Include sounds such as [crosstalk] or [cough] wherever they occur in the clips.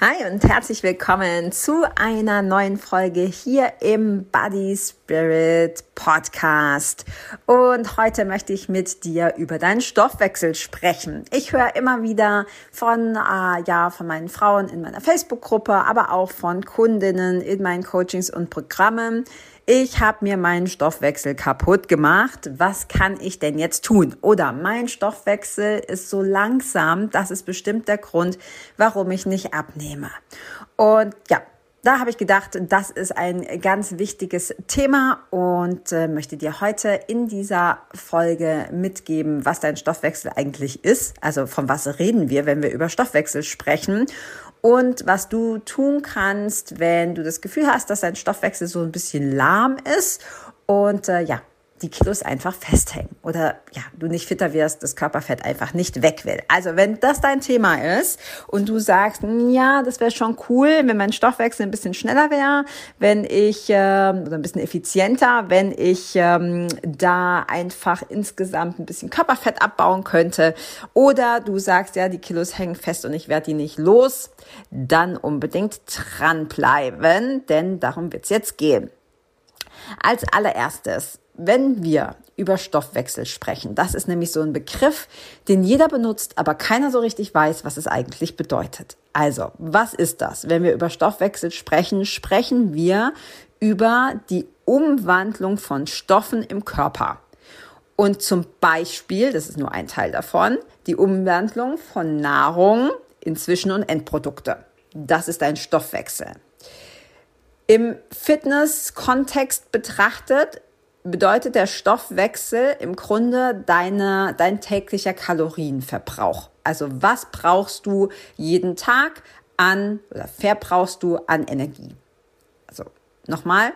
Hi und herzlich willkommen zu einer neuen Folge hier im Body Spirit Podcast. Und heute möchte ich mit dir über deinen Stoffwechsel sprechen. Ich höre immer wieder von, äh, ja, von meinen Frauen in meiner Facebook-Gruppe, aber auch von Kundinnen in meinen Coachings und Programmen ich habe mir meinen Stoffwechsel kaputt gemacht. Was kann ich denn jetzt tun? Oder mein Stoffwechsel ist so langsam, das ist bestimmt der Grund, warum ich nicht abnehme. Und ja, da habe ich gedacht, das ist ein ganz wichtiges Thema und äh, möchte dir heute in dieser Folge mitgeben, was dein Stoffwechsel eigentlich ist. Also von was reden wir, wenn wir über Stoffwechsel sprechen und was du tun kannst, wenn du das Gefühl hast, dass dein Stoffwechsel so ein bisschen lahm ist. Und äh, ja, die Kilos einfach festhängen oder ja, du nicht fitter wirst, das Körperfett einfach nicht weg will. Also wenn das dein Thema ist und du sagst, hm, ja, das wäre schon cool, wenn mein Stoffwechsel ein bisschen schneller wäre, wenn ich äh, oder ein bisschen effizienter, wenn ich ähm, da einfach insgesamt ein bisschen Körperfett abbauen könnte oder du sagst, ja, die Kilos hängen fest und ich werde die nicht los, dann unbedingt dranbleiben, denn darum wird's jetzt gehen. Als allererstes wenn wir über Stoffwechsel sprechen, das ist nämlich so ein Begriff, den jeder benutzt, aber keiner so richtig weiß, was es eigentlich bedeutet. Also, was ist das? Wenn wir über Stoffwechsel sprechen, sprechen wir über die Umwandlung von Stoffen im Körper. Und zum Beispiel, das ist nur ein Teil davon, die Umwandlung von Nahrung in Zwischen- und Endprodukte. Das ist ein Stoffwechsel. Im Fitness-Kontext betrachtet bedeutet der Stoffwechsel im Grunde deine, dein täglicher Kalorienverbrauch. Also was brauchst du jeden Tag an oder verbrauchst du an Energie? Also nochmal,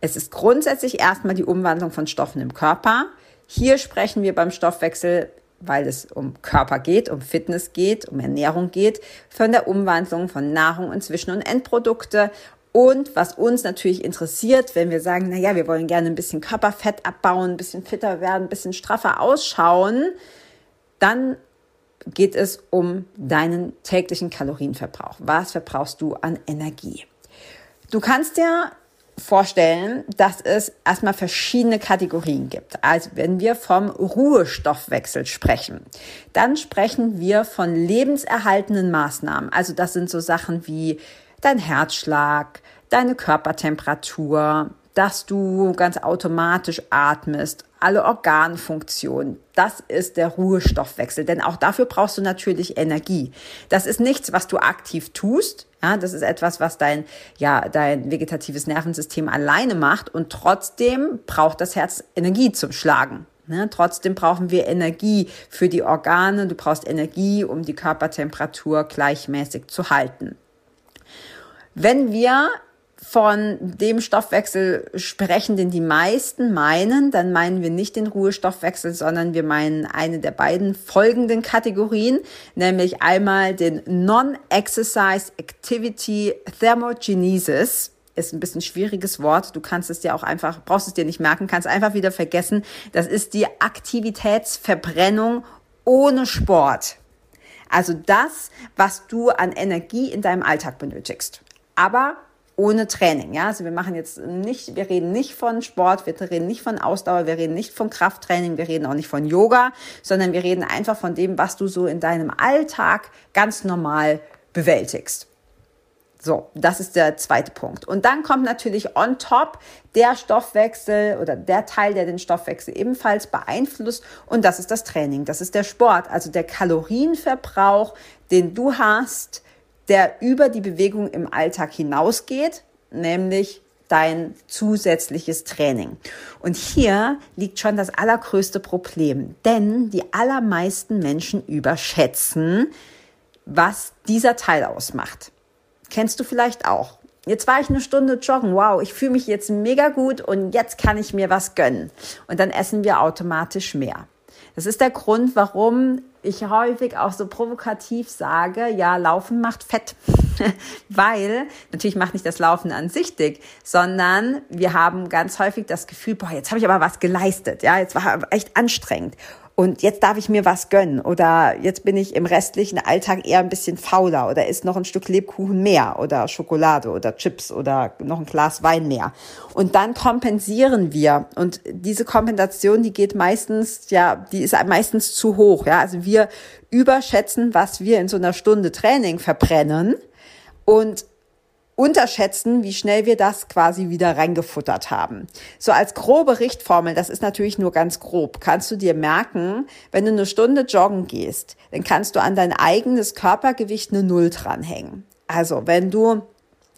es ist grundsätzlich erstmal die Umwandlung von Stoffen im Körper. Hier sprechen wir beim Stoffwechsel, weil es um Körper geht, um Fitness geht, um Ernährung geht, von der Umwandlung von Nahrung und Zwischen- und Endprodukte und was uns natürlich interessiert, wenn wir sagen, na ja, wir wollen gerne ein bisschen Körperfett abbauen, ein bisschen fitter werden, ein bisschen straffer ausschauen, dann geht es um deinen täglichen Kalorienverbrauch. Was verbrauchst du an Energie? Du kannst dir vorstellen, dass es erstmal verschiedene Kategorien gibt. Also wenn wir vom Ruhestoffwechsel sprechen, dann sprechen wir von lebenserhaltenden Maßnahmen. Also das sind so Sachen wie dein Herzschlag, deine Körpertemperatur, dass du ganz automatisch atmest, alle Organfunktionen. Das ist der Ruhestoffwechsel, denn auch dafür brauchst du natürlich Energie. Das ist nichts, was du aktiv tust. Ja, das ist etwas, was dein, ja, dein vegetatives Nervensystem alleine macht und trotzdem braucht das Herz Energie zum Schlagen. Ne? Trotzdem brauchen wir Energie für die Organe. Du brauchst Energie, um die Körpertemperatur gleichmäßig zu halten. Wenn wir von dem Stoffwechsel sprechen, den die meisten meinen, dann meinen wir nicht den Ruhestoffwechsel, sondern wir meinen eine der beiden folgenden Kategorien, nämlich einmal den Non-Exercise Activity Thermogenesis. Ist ein bisschen schwieriges Wort. Du kannst es dir auch einfach, brauchst es dir nicht merken, kannst einfach wieder vergessen. Das ist die Aktivitätsverbrennung ohne Sport. Also das, was du an Energie in deinem Alltag benötigst aber ohne Training. Ja, also wir machen jetzt nicht, wir reden nicht von Sport, wir reden nicht von Ausdauer, wir reden nicht von Krafttraining, wir reden auch nicht von Yoga, sondern wir reden einfach von dem, was du so in deinem Alltag ganz normal bewältigst. So, das ist der zweite Punkt. Und dann kommt natürlich on top der Stoffwechsel oder der Teil, der den Stoffwechsel ebenfalls beeinflusst. Und das ist das Training, das ist der Sport, also der Kalorienverbrauch, den du hast, der über die Bewegung im Alltag hinausgeht, nämlich dein zusätzliches Training. Und hier liegt schon das allergrößte Problem, denn die allermeisten Menschen überschätzen, was dieser Teil ausmacht. Kennst du vielleicht auch. Jetzt war ich eine Stunde joggen. Wow, ich fühle mich jetzt mega gut und jetzt kann ich mir was gönnen. Und dann essen wir automatisch mehr. Das ist der Grund, warum ich häufig auch so provokativ sage, ja, Laufen macht Fett. [laughs] Weil, natürlich macht nicht das Laufen an sich dick, sondern wir haben ganz häufig das Gefühl, boah, jetzt habe ich aber was geleistet. Ja, jetzt war echt anstrengend und jetzt darf ich mir was gönnen oder jetzt bin ich im restlichen Alltag eher ein bisschen fauler oder isst noch ein Stück Lebkuchen mehr oder Schokolade oder Chips oder noch ein Glas Wein mehr. Und dann kompensieren wir und diese Kompensation, die geht meistens, ja, die ist meistens zu hoch, ja. Also wir überschätzen, was wir in so einer Stunde Training verbrennen und unterschätzen, wie schnell wir das quasi wieder reingefuttert haben. So als grobe Richtformel, das ist natürlich nur ganz grob, kannst du dir merken, wenn du eine Stunde joggen gehst, dann kannst du an dein eigenes Körpergewicht eine Null dranhängen. Also wenn du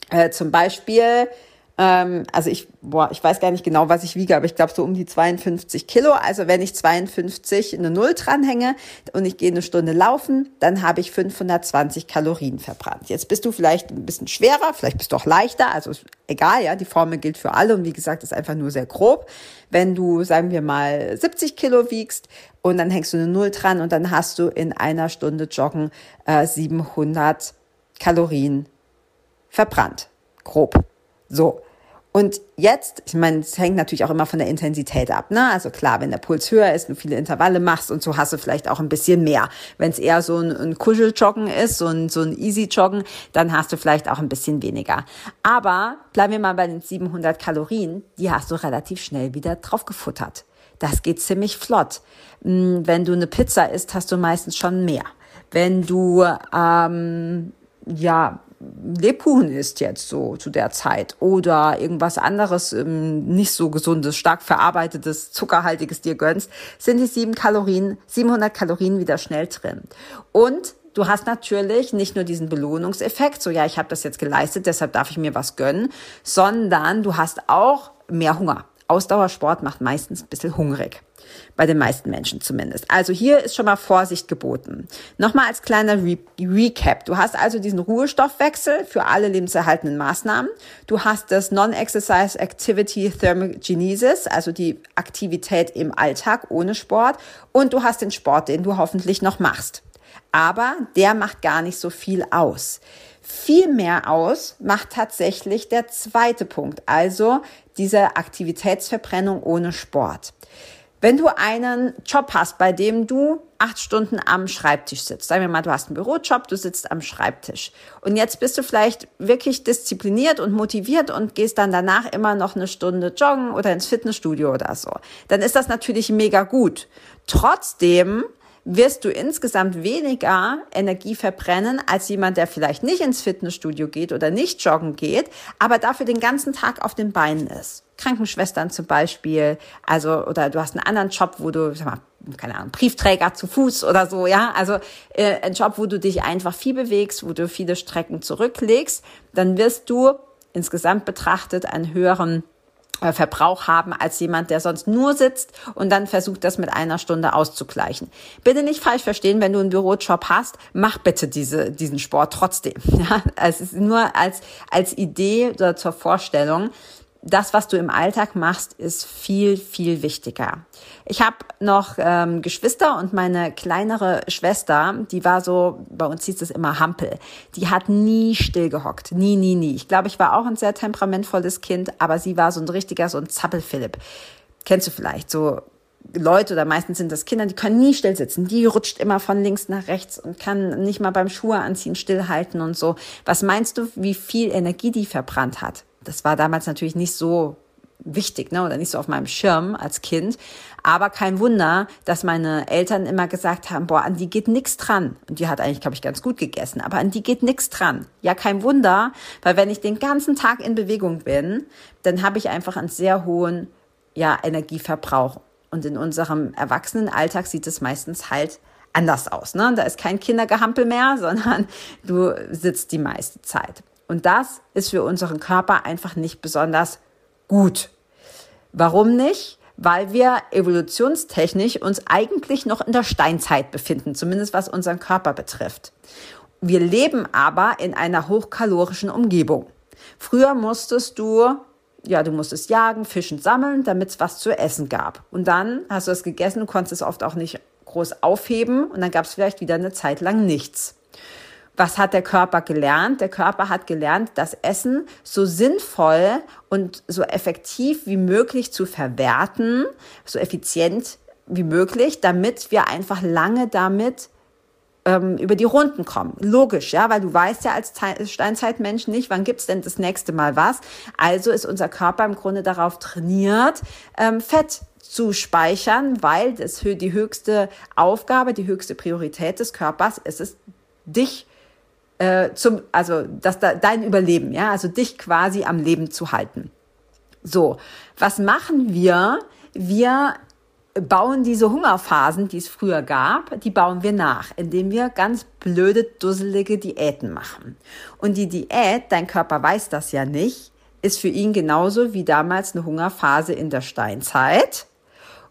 äh, zum Beispiel ähm, also ich, boah, ich weiß gar nicht genau, was ich wiege, aber ich glaube so um die 52 Kilo. Also wenn ich 52 eine Null dranhänge und ich gehe eine Stunde laufen, dann habe ich 520 Kalorien verbrannt. Jetzt bist du vielleicht ein bisschen schwerer, vielleicht bist du auch leichter, also egal, ja, die Formel gilt für alle und wie gesagt, ist einfach nur sehr grob. Wenn du, sagen wir mal, 70 Kilo wiegst und dann hängst du eine Null dran und dann hast du in einer Stunde Joggen äh, 700 Kalorien verbrannt. Grob. So. Und jetzt, ich meine, es hängt natürlich auch immer von der Intensität ab. Ne? Also klar, wenn der Puls höher ist, du viele Intervalle machst und so hast du vielleicht auch ein bisschen mehr. Wenn es eher so ein, ein Kuscheljoggen ist, so ein, so ein Easy-Joggen, dann hast du vielleicht auch ein bisschen weniger. Aber bleiben wir mal bei den 700 Kalorien, die hast du relativ schnell wieder drauf gefuttert. Das geht ziemlich flott. Hm, wenn du eine Pizza isst, hast du meistens schon mehr. Wenn du ähm, ja Lebkuchen isst jetzt so zu der Zeit oder irgendwas anderes ähm, nicht so gesundes, stark verarbeitetes, zuckerhaltiges dir gönnst, sind die sieben Kalorien, 700 Kalorien wieder schnell drin. Und du hast natürlich nicht nur diesen Belohnungseffekt, so ja, ich habe das jetzt geleistet, deshalb darf ich mir was gönnen, sondern du hast auch mehr Hunger. Ausdauersport macht meistens ein bisschen hungrig. Bei den meisten Menschen zumindest. Also hier ist schon mal Vorsicht geboten. Nochmal als kleiner Re Recap. Du hast also diesen Ruhestoffwechsel für alle lebenserhaltenden Maßnahmen. Du hast das Non-Exercise Activity Thermogenesis, also die Aktivität im Alltag ohne Sport. Und du hast den Sport, den du hoffentlich noch machst. Aber der macht gar nicht so viel aus. Viel mehr aus macht tatsächlich der zweite Punkt, also diese Aktivitätsverbrennung ohne Sport. Wenn du einen Job hast, bei dem du acht Stunden am Schreibtisch sitzt, sagen wir mal, du hast einen Bürojob, du sitzt am Schreibtisch und jetzt bist du vielleicht wirklich diszipliniert und motiviert und gehst dann danach immer noch eine Stunde joggen oder ins Fitnessstudio oder so, dann ist das natürlich mega gut. Trotzdem wirst du insgesamt weniger Energie verbrennen als jemand, der vielleicht nicht ins Fitnessstudio geht oder nicht joggen geht, aber dafür den ganzen Tag auf den Beinen ist. Krankenschwestern zum Beispiel, also oder du hast einen anderen Job, wo du, sag mal, keine Ahnung, Briefträger zu Fuß oder so, ja, also äh, ein Job, wo du dich einfach viel bewegst, wo du viele Strecken zurücklegst, dann wirst du insgesamt betrachtet einen höheren Verbrauch haben als jemand, der sonst nur sitzt und dann versucht, das mit einer Stunde auszugleichen. Bitte nicht falsch verstehen, wenn du einen Bürojob hast, mach bitte diese, diesen Sport trotzdem. [laughs] Ja, es ist nur als, als Idee oder zur Vorstellung das, was du im Alltag machst, ist viel, viel wichtiger. Ich habe noch ähm, Geschwister und meine kleinere Schwester, die war so, bei uns hieß es immer Hampel, die hat nie stillgehockt. Nie, nie, nie. Ich glaube, ich war auch ein sehr temperamentvolles Kind, aber sie war so ein richtiger, so ein Zappelphilipp. Kennst du vielleicht so Leute oder meistens sind das Kinder, die können nie still sitzen. Die rutscht immer von links nach rechts und kann nicht mal beim Schuhe anziehen stillhalten und so. Was meinst du, wie viel Energie die verbrannt hat? Das war damals natürlich nicht so wichtig, ne, oder nicht so auf meinem Schirm als Kind. Aber kein Wunder, dass meine Eltern immer gesagt haben, boah, an die geht nix dran. Und die hat eigentlich, glaube ich, ganz gut gegessen, aber an die geht nix dran. Ja, kein Wunder, weil wenn ich den ganzen Tag in Bewegung bin, dann habe ich einfach einen sehr hohen ja, Energieverbrauch. Und in unserem Erwachsenenalltag sieht es meistens halt anders aus. Ne? Da ist kein Kindergehampel mehr, [laughs] sondern du sitzt die meiste Zeit. Und das ist für unseren Körper einfach nicht besonders gut. Warum nicht? Weil wir evolutionstechnisch uns eigentlich noch in der Steinzeit befinden, zumindest was unseren Körper betrifft. Wir leben aber in einer hochkalorischen Umgebung. Früher musstest du ja, du musstest jagen, fischen, sammeln, damit es was zu essen gab. Und dann hast du es gegessen, du konntest es oft auch nicht groß aufheben und dann gab es vielleicht wieder eine Zeit lang nichts. Was hat der Körper gelernt? Der Körper hat gelernt, das Essen so sinnvoll und so effektiv wie möglich zu verwerten, so effizient wie möglich, damit wir einfach lange damit ähm, über die Runden kommen. Logisch, ja, weil du weißt ja als Steinzeitmensch nicht, wann gibt's denn das nächste Mal was. Also ist unser Körper im Grunde darauf trainiert, ähm, Fett zu speichern, weil das die höchste Aufgabe, die höchste Priorität des Körpers ist es, dich äh, zum, also das, dein Überleben, ja, also dich quasi am Leben zu halten. So, was machen wir? Wir bauen diese Hungerphasen, die es früher gab, die bauen wir nach, indem wir ganz blöde, dusselige Diäten machen. Und die Diät, dein Körper weiß das ja nicht, ist für ihn genauso wie damals eine Hungerphase in der Steinzeit.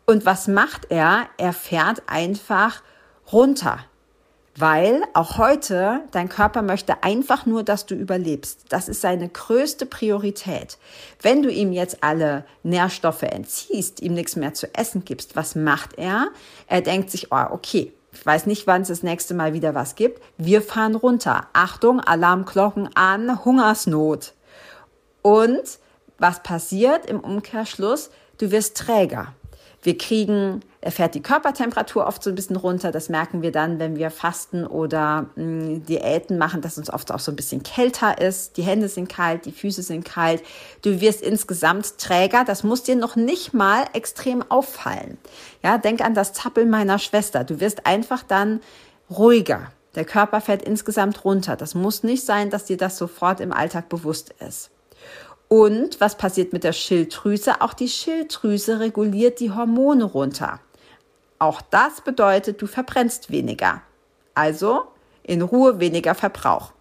Und was macht er? Er fährt einfach runter. Weil auch heute dein Körper möchte einfach nur, dass du überlebst. Das ist seine größte Priorität. Wenn du ihm jetzt alle Nährstoffe entziehst, ihm nichts mehr zu essen gibst, was macht er? Er denkt sich, oh, okay, ich weiß nicht, wann es das nächste Mal wieder was gibt. Wir fahren runter. Achtung, Alarmglocken an, Hungersnot. Und was passiert im Umkehrschluss? Du wirst träger. Wir kriegen, er fährt die Körpertemperatur oft so ein bisschen runter. Das merken wir dann, wenn wir fasten oder mh, hm, Diäten machen, dass uns oft auch so ein bisschen kälter ist. Die Hände sind kalt, die Füße sind kalt. Du wirst insgesamt träger. Das muss dir noch nicht mal extrem auffallen. Ja, denk an das Zappeln meiner Schwester. Du wirst einfach dann ruhiger. Der Körper fährt insgesamt runter. Das muss nicht sein, dass dir das sofort im Alltag bewusst ist. Und was passiert mit der Schilddrüse? Auch die Schilddrüse reguliert die Hormone runter. Auch das bedeutet, du verbrennst weniger. Also in Ruhe weniger Verbrauch.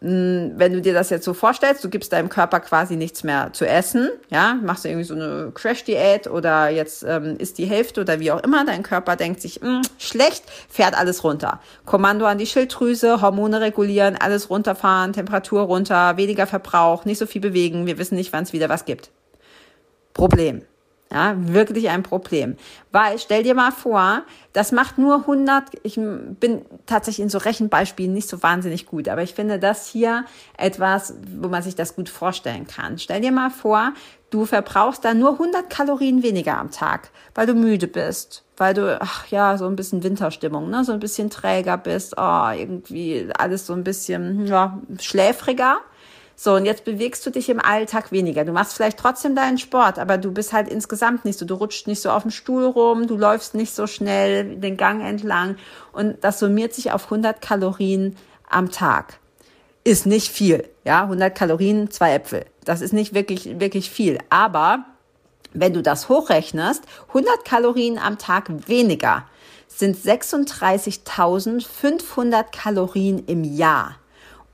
Wenn du dir das jetzt so vorstellst, du gibst deinem Körper quasi nichts mehr zu essen, ja, machst du irgendwie so eine Crash-Diät oder jetzt ähm, ist die Hälfte oder wie auch immer, dein Körper denkt sich, mh, schlecht, fährt alles runter. Kommando an die Schilddrüse, Hormone regulieren, alles runterfahren, Temperatur runter, weniger Verbrauch, nicht so viel bewegen, wir wissen nicht, wann es wieder was gibt. Problem. Ja, wirklich ein Problem. Weil, stell dir mal vor, das macht nur 100, ich bin tatsächlich in so Rechenbeispielen nicht so wahnsinnig gut, aber ich finde das hier etwas, wo man sich das gut vorstellen kann. Stell dir mal vor, du verbrauchst da nur 100 Kalorien weniger am Tag, weil du müde bist, weil du, ach ja, so ein bisschen Winterstimmung, ne, so ein bisschen träger bist, oh, irgendwie alles so ein bisschen, ja, schläfriger. So, und jetzt bewegst du dich im Alltag weniger. Du machst vielleicht trotzdem deinen Sport, aber du bist halt insgesamt nicht so, du rutschst nicht so auf dem Stuhl rum, du läufst nicht so schnell den Gang entlang und das summiert sich auf 100 Kalorien am Tag. Ist nicht viel, ja, 100 Kalorien, zwei Äpfel. Das ist nicht wirklich, wirklich viel, aber wenn du das hochrechnest, 100 Kalorien am Tag weniger sind 36.500 Kalorien im Jahr.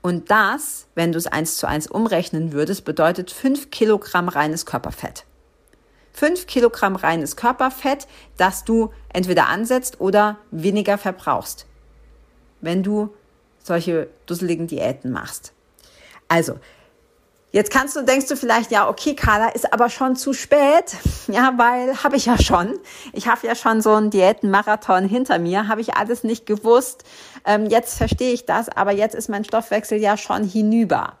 Und das, wenn du es eins zu eins umrechnen würdest, bedeutet fünf Kilogramm reines Körperfett. Fünf Kilogramm reines Körperfett, das du entweder ansetzt oder weniger verbrauchst, wenn du solche dusseligen Diäten machst. Also, Jetzt kannst du, denkst du vielleicht, ja, okay, Carla, ist aber schon zu spät. Ja, weil habe ich ja schon. Ich habe ja schon so einen Diätenmarathon hinter mir, habe ich alles nicht gewusst. Ähm, jetzt verstehe ich das, aber jetzt ist mein Stoffwechsel ja schon hinüber.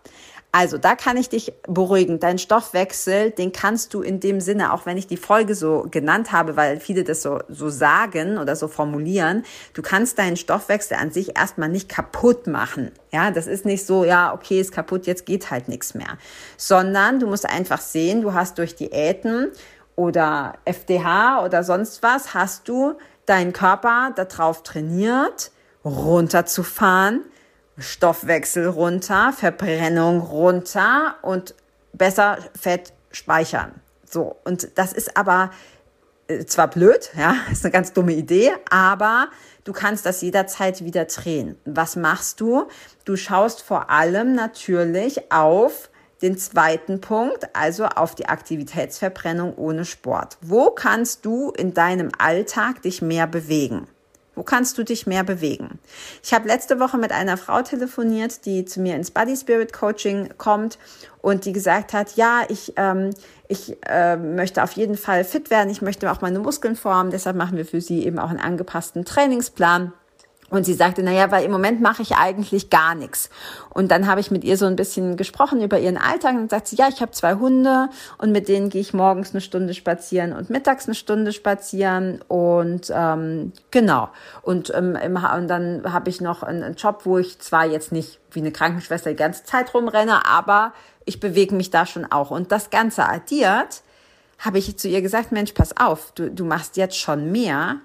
Also, da kann ich dich beruhigen. Dein Stoffwechsel, den kannst du in dem Sinne, auch wenn ich die Folge so genannt habe, weil viele das so, so sagen oder so formulieren, du kannst deinen Stoffwechsel an sich erstmal nicht kaputt machen. Ja, das ist nicht so, ja, okay, ist kaputt, jetzt geht halt nichts mehr. Sondern du musst einfach sehen, du hast durch Diäten oder FDH oder sonst was, hast du deinen Körper darauf trainiert, runterzufahren, Stoffwechsel runter, Verbrennung runter und besser Fett speichern. So, und das ist aber äh, zwar blöd, ja, [laughs] ist eine ganz dumme Idee, aber du kannst das jederzeit wieder drehen. Was machst du? Du schaust vor allem natürlich auf den zweiten Punkt, also auf die Aktivitätsverbrennung ohne Sport. Wo kannst du in deinem Alltag dich mehr bewegen? Wo kannst du dich mehr bewegen? Ich habe letzte Woche mit einer Frau telefoniert, die zu mir ins Body Spirit Coaching kommt und die gesagt hat, ja, ich, ähm, ich äh, möchte auf jeden Fall fit werden, ich möchte auch meine Muskeln formen, deshalb machen wir für sie eben auch einen angepassten Trainingsplan. Und sie sagte, naja, weil im Moment mache ich eigentlich gar nichts. Und dann habe ich mit ihr so ein bisschen gesprochen über ihren Alltag und sagt sie, ja, ich habe zwei Hunde und mit denen gehe ich morgens eine Stunde spazieren und mittags eine Stunde spazieren und ähm, genau. Und, ähm, im, und dann habe ich noch einen, einen Job, wo ich zwar jetzt nicht wie eine Krankenschwester die ganze Zeit rumrenne, aber ich bewege mich da schon auch. Und das Ganze addiert, habe ich zu ihr gesagt, Mensch, pass auf, du, du machst jetzt schon mehr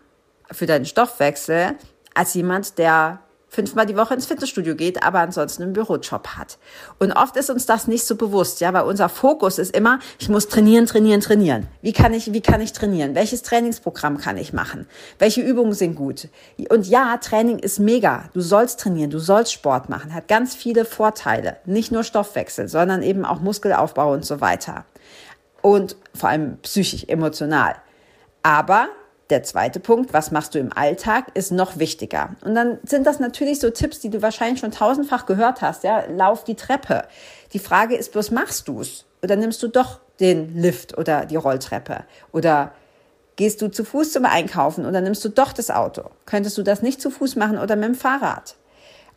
für deinen Stoffwechsel, als jemand, der fünfmal die Woche ins Fitnessstudio geht, aber ansonsten einen Bürojob hat. Und oft ist uns das nicht so bewusst, ja, weil unser Fokus ist immer, ich muss trainieren, trainieren, trainieren. Wie kann ich, wie kann ich trainieren? Welches Trainingsprogramm kann ich machen? Welche Übungen sind gut? Und ja, Training ist mega. Du sollst trainieren, du sollst Sport machen, hat ganz viele Vorteile. Nicht nur Stoffwechsel, sondern eben auch Muskelaufbau und so weiter. Und vor allem psychisch, emotional. Aber der zweite Punkt, was machst du im Alltag, ist noch wichtiger. Und dann sind das natürlich so Tipps, die du wahrscheinlich schon tausendfach gehört hast. Ja, lauf die Treppe. Die Frage ist bloß, machst du es? Oder nimmst du doch den Lift oder die Rolltreppe? Oder gehst du zu Fuß zum Einkaufen oder nimmst du doch das Auto? Könntest du das nicht zu Fuß machen oder mit dem Fahrrad?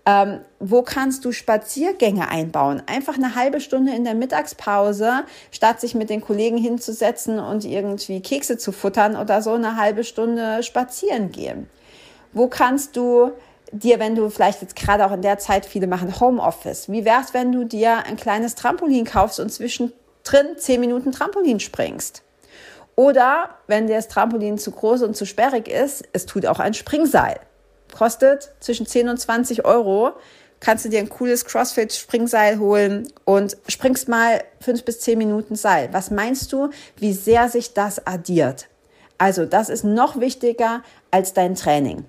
Ähm, wo kannst du Spaziergänge einbauen? Einfach eine halbe Stunde in der Mittagspause, statt sich mit den Kollegen hinzusetzen und irgendwie Kekse zu futtern oder so, eine halbe Stunde spazieren gehen. Wo kannst du dir, wenn du vielleicht jetzt gerade auch in der Zeit, viele machen Homeoffice, wie wär's, wenn du dir ein kleines Trampolin kaufst und zwischendrin zehn Minuten Trampolin springst? Oder wenn dir das Trampolin zu groß und zu sperrig ist, es tut auch ein Springseil kostet zwischen 10 und 20 Euro. Kannst du dir ein cooles CrossFit-Springseil holen und springst mal fünf bis zehn Minuten Seil. Was meinst du, wie sehr sich das addiert? Also, das ist noch wichtiger als dein Training.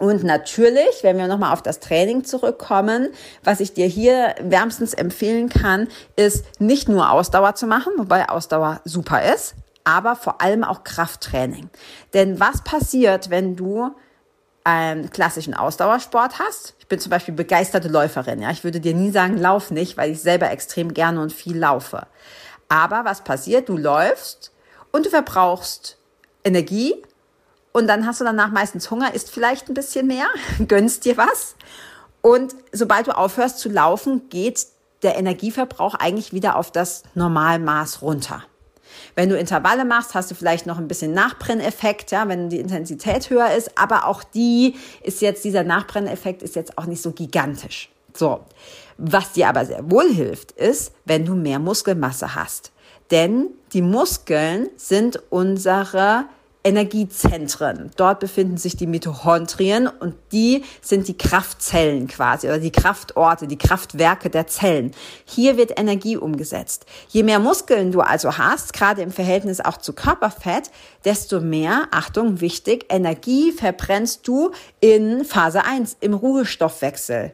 Und natürlich, wenn wir nochmal auf das Training zurückkommen, was ich dir hier wärmstens empfehlen kann, ist nicht nur Ausdauer zu machen, wobei Ausdauer super ist, aber vor allem auch Krafttraining. Denn was passiert, wenn du einen klassischen Ausdauersport hast. Ich bin zum Beispiel begeisterte Läuferin. Ja, ich würde dir nie sagen, lauf nicht, weil ich selber extrem gerne und viel laufe. Aber was passiert? Du läufst und du verbrauchst Energie und dann hast du danach meistens Hunger, isst vielleicht ein bisschen mehr, [laughs] gönnst dir was. Und sobald du aufhörst zu laufen, geht der Energieverbrauch eigentlich wieder auf das Normalmaß runter. Wenn du Intervalle machst, hast du vielleicht noch ein bisschen Nachbrenneffekt, ja, wenn die Intensität höher ist, aber auch die ist jetzt, dieser Nachbrenneffekt ist jetzt auch nicht so gigantisch. So. Was dir aber sehr wohl hilft, ist, wenn du mehr Muskelmasse hast. Denn die Muskeln sind unsere Energiezentren. Dort befinden sich die Mitochondrien und die sind die Kraftzellen quasi oder die Kraftorte, die Kraftwerke der Zellen. Hier wird Energie umgesetzt. Je mehr Muskeln du also hast, gerade im Verhältnis auch zu Körperfett, desto mehr, Achtung, wichtig, Energie verbrennst du in Phase 1, im Ruhestoffwechsel.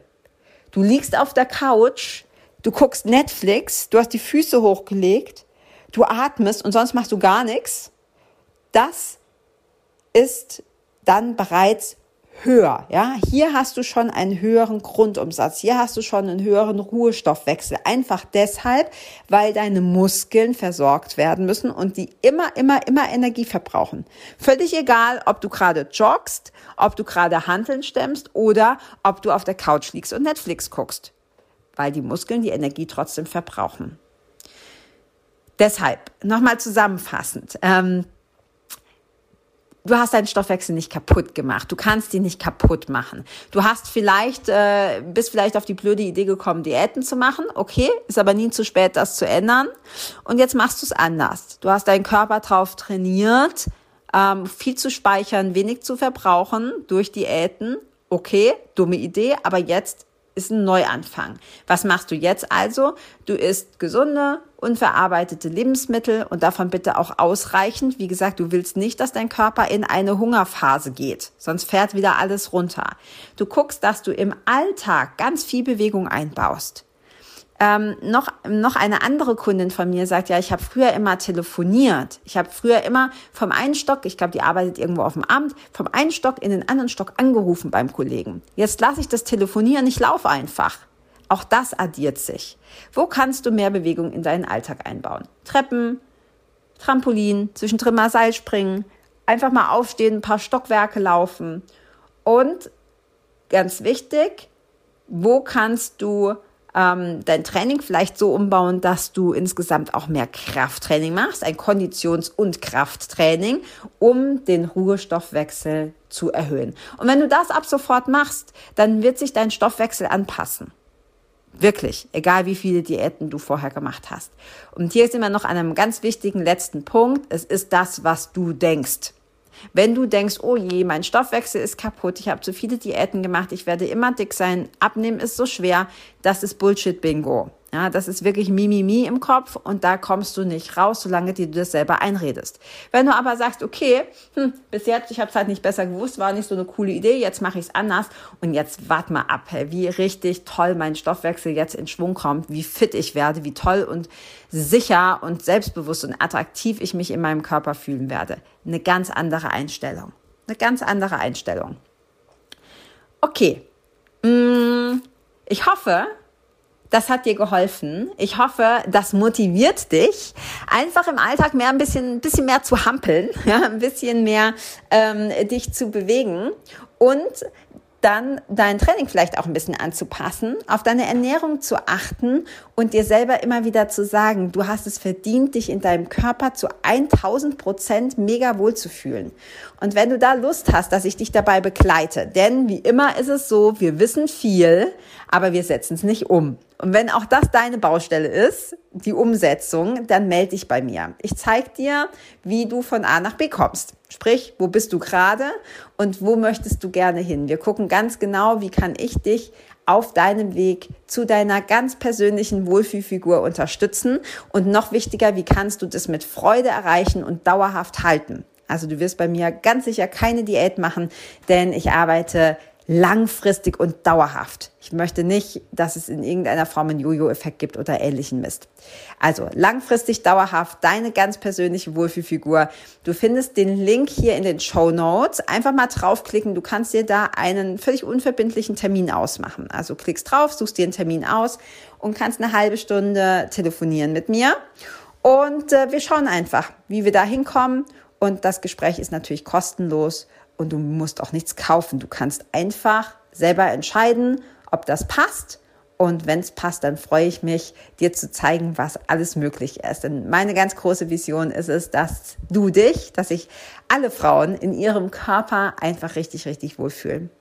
Du liegst auf der Couch, du guckst Netflix, du hast die Füße hochgelegt, du atmest und sonst machst du gar nichts das ist dann bereits höher. Ja, hier hast du schon einen höheren Grundumsatz. Hier hast du schon einen höheren Ruhestoffwechsel. Einfach deshalb, weil deine Muskeln versorgt werden müssen und die immer, immer, immer Energie verbrauchen. Völlig egal, ob du gerade joggst, ob du gerade Handeln stemmst oder ob du auf der Couch liegst und Netflix guckst. Weil die Muskeln die Energie trotzdem verbrauchen. Deshalb, nochmal zusammenfassend. Ähm, du hast deinen Stoffwechsel nicht kaputt gemacht. Du kannst ihn nicht kaputt machen. Du hast vielleicht, äh, bist vielleicht auf die blöde Idee gekommen, Diäten zu machen. Okay, ist aber nie zu spät, das zu ändern. Und jetzt machst du es anders. Du hast deinen Körper drauf trainiert, ähm, viel zu speichern, wenig zu verbrauchen durch Diäten. Okay, dumme Idee, aber jetzt ist ein Neuanfang. Was machst du jetzt also? Du isst gesunde, unverarbeitete Lebensmittel und davon bitte auch ausreichend. Wie gesagt, du willst nicht, dass dein Körper in eine Hungerphase geht, sonst fährt wieder alles runter. Du guckst, dass du im Alltag ganz viel Bewegung einbaust. Ähm, noch, noch eine andere Kundin von mir sagt, ja, ich habe früher immer telefoniert. Ich habe früher immer vom einen Stock, ich glaube, die arbeitet irgendwo auf dem Amt, vom einen Stock in den anderen Stock angerufen beim Kollegen. Jetzt lasse ich das telefonieren, ich laufe einfach. Auch das addiert sich. Wo kannst du mehr Bewegung in deinen Alltag einbauen? Treppen, Trampolin, zwischendrin mal Seil springen, einfach mal aufstehen, ein paar Stockwerke laufen. Und ganz wichtig, wo kannst du ähm, dein Training vielleicht so umbauen, dass du insgesamt auch mehr Krafttraining machst, ein Konditions- und Krafttraining, um den Ruhestoffwechsel zu erhöhen. Und wenn du das ab sofort machst, dann wird sich dein Stoffwechsel anpassen. Wirklich, egal wie viele Diäten du vorher gemacht hast. Und hier sind wir noch an einem ganz wichtigen letzten Punkt. Es ist das, was du denkst. Wenn du denkst, oh je, mein Stoffwechsel ist kaputt, ich habe zu viele Diäten gemacht, ich werde immer dick sein, abnehmen ist so schwer, das ist Bullshit-Bingo. Ja, das ist wirklich Mimimi im Kopf und da kommst du nicht raus, solange dir du das selber einredest. Wenn du aber sagst, okay, hm, bis jetzt, ich habe es halt nicht besser gewusst, war nicht so eine coole Idee, jetzt mache ich es anders und jetzt wart mal ab, wie richtig toll mein Stoffwechsel jetzt in Schwung kommt, wie fit ich werde, wie toll und sicher und selbstbewusst und attraktiv ich mich in meinem Körper fühlen werde. Eine ganz andere Einstellung. Eine ganz andere Einstellung. Okay. Mm, ich hoffe, das hat dir geholfen. Ich hoffe, das motiviert dich, einfach im Alltag mehr ein bisschen, ein bisschen mehr zu hampeln, [laughs] ja, ein bisschen mehr ähm, dich zu bewegen und dann dein Training vielleicht auch ein bisschen anzupassen, auf deine Ernährung zu achten und dir selber immer wieder zu sagen, du hast es verdient, dich in deinem Körper zu 1000 Prozent mega wohl zu fühlen. Und wenn du da Lust hast, dass ich dich dabei begleite, denn wie immer ist es so, wir wissen viel, aber wir setzen es nicht um. Und wenn auch das deine Baustelle ist, die Umsetzung, dann melde dich bei mir. Ich zeige dir, wie du von A nach B kommst. Sprich, wo bist du gerade und wo möchtest du gerne hin? Wir gucken ganz genau, wie kann ich dich auf deinem Weg zu deiner ganz persönlichen Wohlfühlfigur unterstützen und noch wichtiger, wie kannst du das mit Freude erreichen und dauerhaft halten? Also du wirst bei mir ganz sicher keine Diät machen, denn ich arbeite langfristig und dauerhaft. Ich möchte nicht, dass es in irgendeiner Form einen Jojo-Effekt gibt oder ähnlichen Mist. Also langfristig, dauerhaft, deine ganz persönliche Wohlfühlfigur. Du findest den Link hier in den Show Notes. Einfach mal draufklicken. Du kannst dir da einen völlig unverbindlichen Termin ausmachen. Also klickst drauf, suchst dir einen Termin aus und kannst eine halbe Stunde telefonieren mit mir. Und äh, wir schauen einfach, wie wir da hinkommen. Und das Gespräch ist natürlich kostenlos und du musst auch nichts kaufen. Du kannst einfach selber entscheiden, ob das passt. Und wenn es passt, dann freue ich mich, dir zu zeigen, was alles möglich ist. Denn meine ganz große Vision ist es, dass du dich, dass sich alle Frauen in ihrem Körper einfach richtig, richtig wohlfühlen.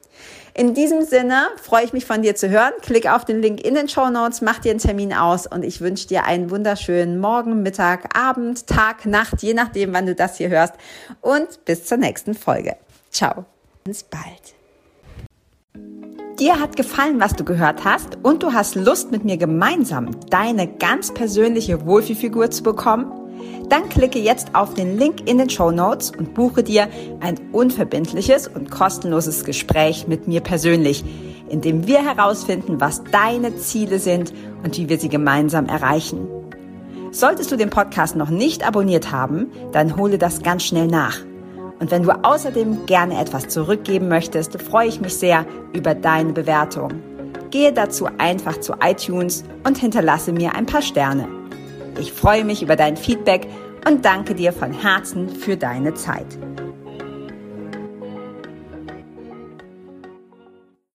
In diesem Sinne freue ich mich von dir zu hören. Klick auf den Link in den Show Notes, mach dir einen Termin aus und ich wünsche dir einen wunderschönen Morgen, Mittag, Abend, Tag, Nacht, je nachdem, wann du das hier hörst. Und bis zur nächsten Folge. Ciao. Bis bald. Dir hat gefallen, was du gehört hast und du hast Lust, mit mir gemeinsam deine ganz persönliche Wohlfühlfigur zu bekommen? Dann klicke jetzt auf den Link in den Show Notes und buche dir ein unverbindliches und kostenloses Gespräch mit mir persönlich, in dem wir herausfinden, was deine Ziele sind und wie wir sie gemeinsam erreichen. Solltest du den Podcast noch nicht abonniert haben, dann hole das ganz schnell nach. Und wenn du außerdem gerne etwas zurückgeben möchtest, freue ich mich sehr über deine Bewertung. Gehe dazu einfach zu iTunes und hinterlasse mir ein paar Sterne. Ich freue mich über dein Feedback und danke dir von Herzen für deine Zeit.